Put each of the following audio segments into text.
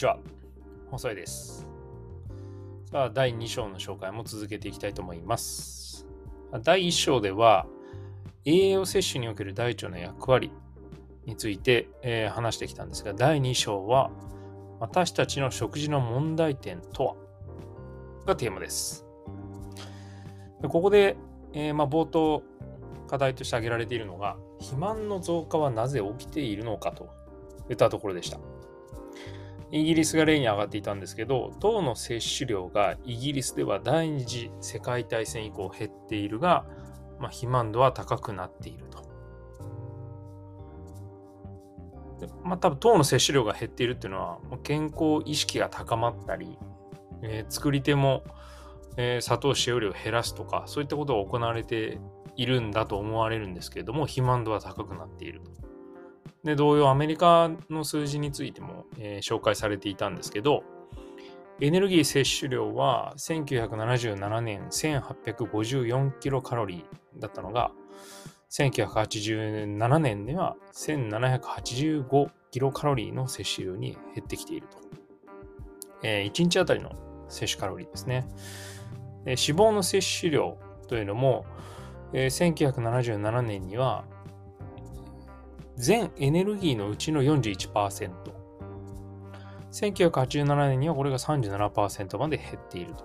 ちは。細井です。さあ、第2章の紹介も続けていきたいと思います。第1章では、栄養摂取における大腸の役割について、えー、話してきたんですが、第2章は、私たちの食事の問題点とは？がテーマです。でここで、えー、まあ、冒頭課題として挙げられているのが、肥満の増加はなぜ起きているのかといったところでした。イギリスが例に上がっていたんですけど、糖の摂取量がイギリスでは第二次世界大戦以降減っているが、まあ、肥満度は高くなっていると。まあ多分糖の摂取量が減っているっていうのは健康意識が高まったり、えー、作り手も、えー、砂糖使用量を減らすとかそういったことが行われているんだと思われるんですけれども肥満度は高くなっていると。で同様アメリカの数字についても、えー、紹介されていたんですけどエネルギー摂取量は1977年1854キロカロリーだったのが1987年では1785キロカロリーの摂取量に減ってきていると。えー、1日あたりの摂取カロリーですね。脂肪の摂取量というのも、えー、1977年には全エネルギーのうちの41%。1987年にはこれが37%まで減っていると。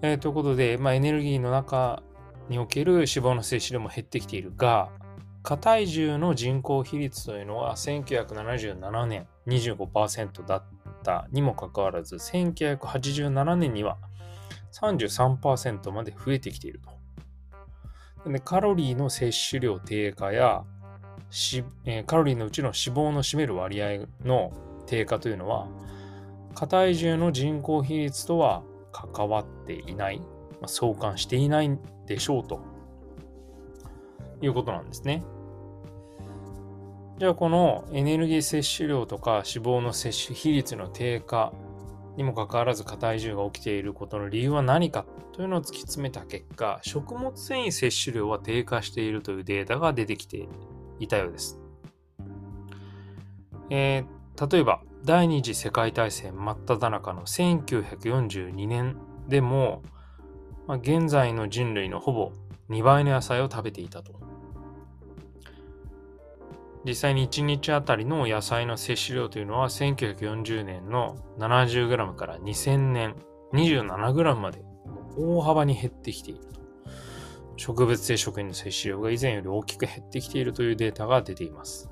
えー、ということで、まあ、エネルギーの中における脂肪の摂取量も減ってきているが、過体重の人口比率というのは1977年25%だったにもかかわらず、1987年には33%まで増えてきていると。でカロリーの摂取量低下やし、えー、カロリーのうちの脂肪の占める割合の低下というのは、過体重の人口比率とは関わっていない、まあ、相関していないんでしょうということなんですね。じゃあこのエネルギー摂取量とか脂肪の摂取比率の低下にもかかわらず過体重が起きていることの理由は何かというのを突き詰めた結果、食物繊維摂取量は低下しているというデータが出てきていたようです。えー、例えば、第二次世界大戦真っ只中の1942年でも、まあ、現在の人類のほぼ2倍の野菜を食べていたと。実際に1日あたりの野菜の摂取量というのは1940年の 70g から2000年 27g まで大幅に減ってきていると。植物性食品の摂取量が以前より大きく減ってきているというデータが出ています。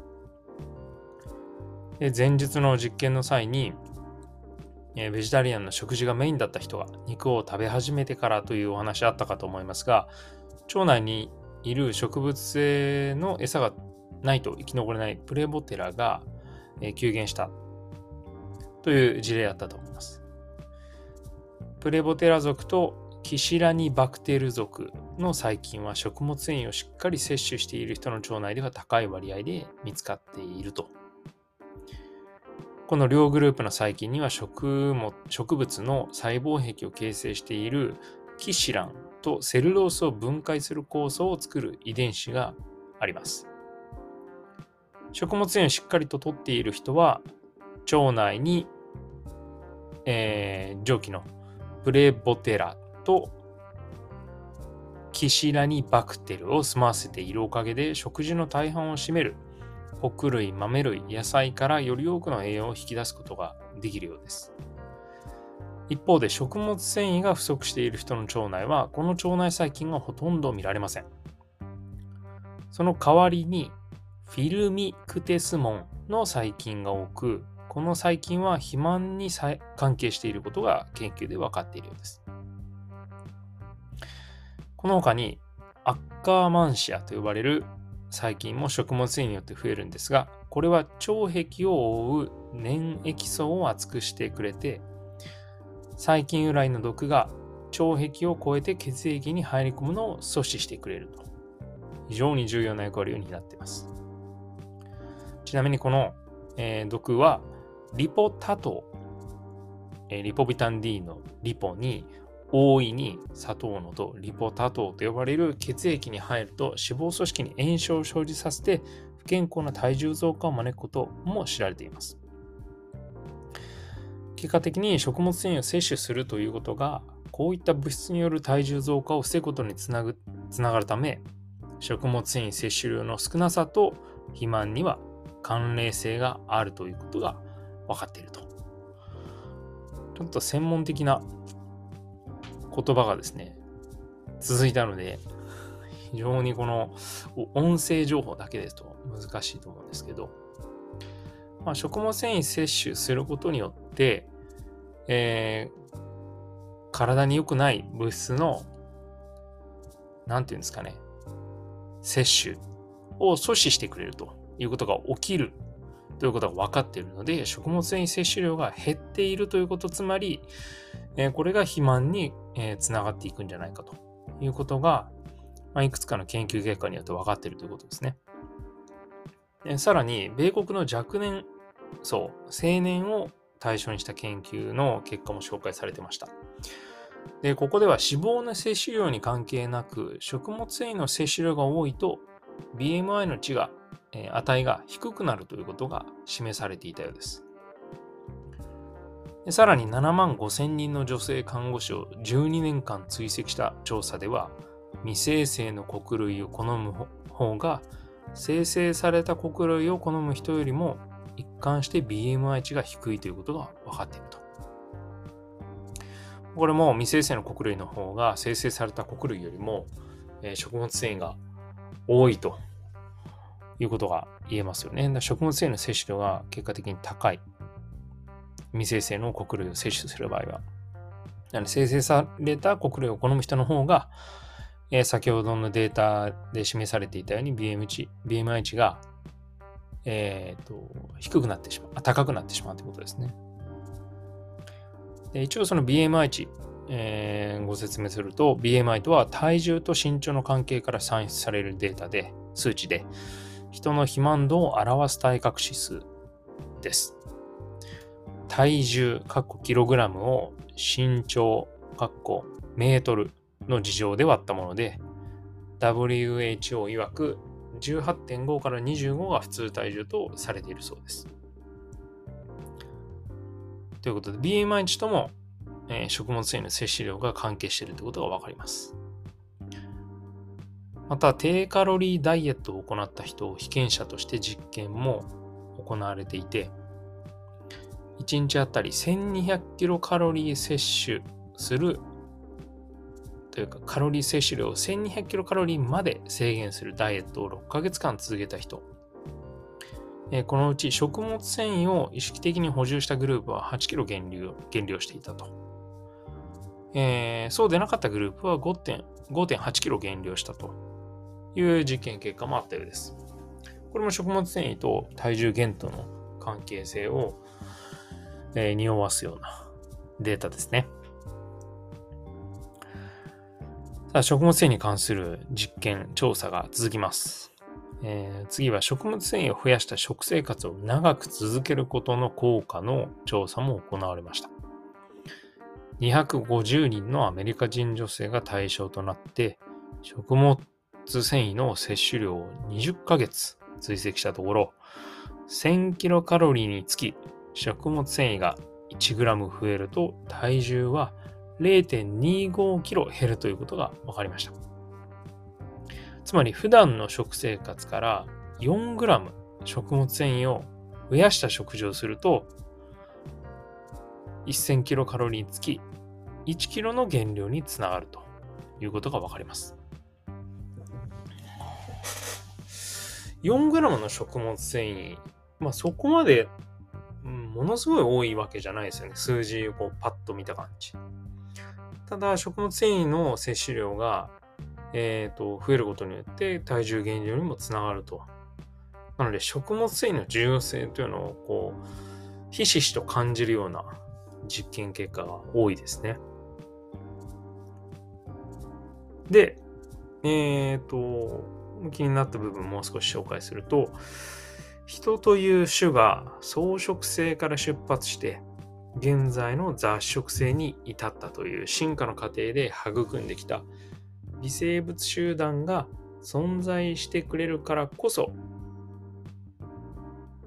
で前日の実験の際に、えベジタリアンの食事がメインだった人が肉を食べ始めてからというお話あったかと思いますが、腸内にいる植物性の餌がないと生き残れないプレボテラが、急減したという事例だったと思います。プレボテラ属とキシラニバクテル属の細菌は食物繊維をしっかり摂取している人の腸内では高い割合で見つかっていると。この両グループの細菌には食物植物の細胞壁を形成しているキシランとセルロースを分解する酵素を作る遺伝子があります。食物繊維をしっかりと取っている人は腸内に、えー、蒸気のプレボテラとキシラニバクテルを住ませているおかげで食事の大半を占める穀類、豆類、野菜からより多くの栄養を引き出すことができるようです。一方で食物繊維が不足している人の腸内はこの腸内細菌がほとんど見られません。その代わりにフィルミクテスモンの細菌が多くこの細菌は肥満に関係していることが研究で分かっているようです。この他にアッカーマンシアと呼ばれる細菌も食物繊維によって増えるんですが、これは腸壁を覆う粘液層を厚くしてくれて、細菌由来の毒が腸壁を越えて血液に入り込むのを阻止してくれると。非常に重要な役割を担っています。ちなみにこの、えー、毒はリポタト、えー、リポビタン D のリポに大いに砂糖のとリポタ糖と呼ばれる血液に入ると脂肪組織に炎症を生じさせて不健康な体重増加を招くことも知られています。結果的に食物繊維を摂取するということがこういった物質による体重増加を防ぐことにつなぐつながるため食物繊維摂取量の少なさと肥満には関連性があるということが分かっていると。ちょっと専門的な言葉がですね、続いたので、非常にこの音声情報だけですと難しいと思うんですけど、まあ、食物繊維摂取することによって、えー、体に良くない物質の、なんていうんですかね、摂取を阻止してくれるということが起きるということが分かっているので、食物繊維摂取量が減っているということ、つまり、え、これが肥満に、えー、つながっていくんじゃないかということが、ま、いくつかの研究結果によって分かっているということですね。でさらに、米国の若年層、青年を対象にした研究の結果も紹介されてました。で、ここでは脂肪の摂取量に関係なく、食物繊維の摂取量が多いと、BMI の値が、値が低くなるということが示されていたようです。でさらに7万5千人の女性看護師を12年間追跡した調査では、未生成の穀類を好む方が、生成された穀類を好む人よりも一貫して BMI 値が低いということが分かっていると。これも未生成の穀類の方が生成された穀類よりも、え、食物繊維が多いということが言えますよね。食物繊維の摂取量が結果的に高い。未生成の穀類を摂取する場合は。なので生成された穀類を好む人の方が、えー、先ほどのデータで示されていたように BM 値 BMI 値が、えーと、低くなってしまう、高くなってしまうということですね。で一応その BMI 値、えー、ご説明すると BMI とは体重と身長の関係から算出されるデータで数値で人の肥満度を表す体格指数です。体重、カッコキログラムを身長、カッコメートルの事情で割ったもので WHO 曰く18.5から25が普通体重とされているそうです。ということで、BMI 値とも、えー、食物繊維の摂取量が関係しているということがわかります。また、低カロリーダイエットを行った人を被験者として実験も行われていて、1日あたり1200キロカロリー摂取するというかカロリー摂取量を1200キロカロリーまで制限するダイエットを6ヶ月間続けた人このうち食物繊維を意識的に補充したグループは8キロ減量減量していたと。えー、そうでなかったグループは5.8キロ減量したという実験結果もあったようです。これも食物繊維と体重減との関係性を、えー、匂わすようなデータですね。さあ、食物繊維に関する実験、調査が続きます。えー、次は食物繊維を増やした食生活を長く続けることの効果の調査も行われました。250人のアメリカ人女性が対象となって、食物通繊維の摂取量を20ヶ月追跡したところ、1000キロカロリーにつき食物繊維が 1g 増えると体重は0.25キロ減るということが分かりました。つまり普段の食生活から 4g 食物繊維を増やした食事をすると1000キロカロリーにつき1キロの減量につながるということが分かります。4g の食物繊維、まあそこまで、うんものすごい多いわけじゃないですよね。数字をこうパッと見た感じ。ただ食物繊維の摂取量がえーと、増えることによって体重減量にもつながると。なので食物繊維の重要性というのをこうひしひしと感じるような実験結果が多いですね。で、えっ、ー、と、気になった部分もう少し紹介すると、人という種が草食性から出発して現在の雑食性に至ったという進化の過程で育んできた微生物集団が存在してくれるからこそ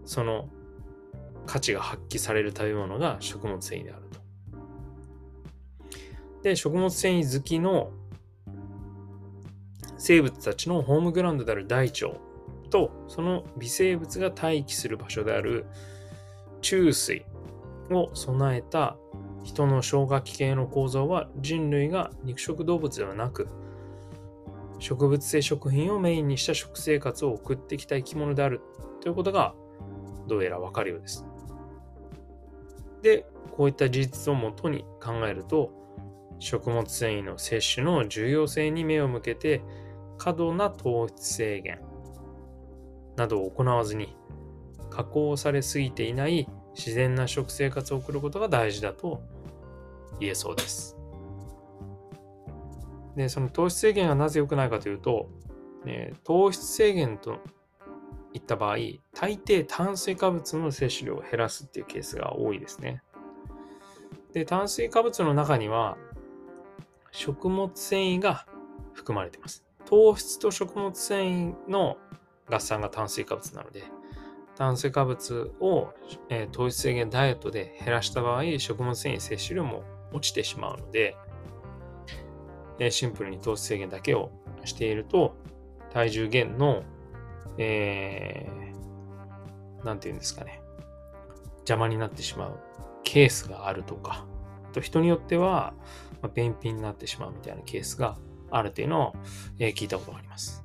その価値が発揮される食べ物が食物繊維であると。で、食物繊維好きの生物たちのホームグラウンドである大腸とその微生物が待機する場所である中水を備えた人の消化器系の構造は人類が肉食動物ではなく植物性食品をメインにした食生活を送ってきた生き物であるということがどうやらわかるようです。で、こういった事実をもとに考えると食物繊維の摂取の重要性に目を向けて過度な糖質制限などを行わずに加工されすぎていない自然な食生活を送ることが大事だと言えそうです。で、その糖質制限がなぜ良くないかというと、ね、糖質制限といった場合、大抵炭水化物の摂取量を減らすっていうケースが多いですね。で、炭水化物の中には食物繊維が含まれています。糖質と食物繊維の合算が炭水化物なので、炭水化物を、えー、糖質制限ダイエットで減らした場合、食物繊維摂取量も落ちてしまうので、えー、シンプルに糖質制限だけをしていると、体重減の、えー、ていうんですかね、邪魔になってしまうケースがあるとか、と人によっては、ま、便秘になってしまうみたいなケースがあるというのを、え、聞いたことがあります。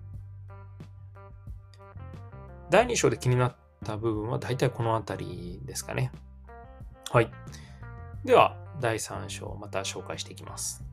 第2章で気になった部分は大体この辺りですかね。はい。では、第3章また紹介していきます。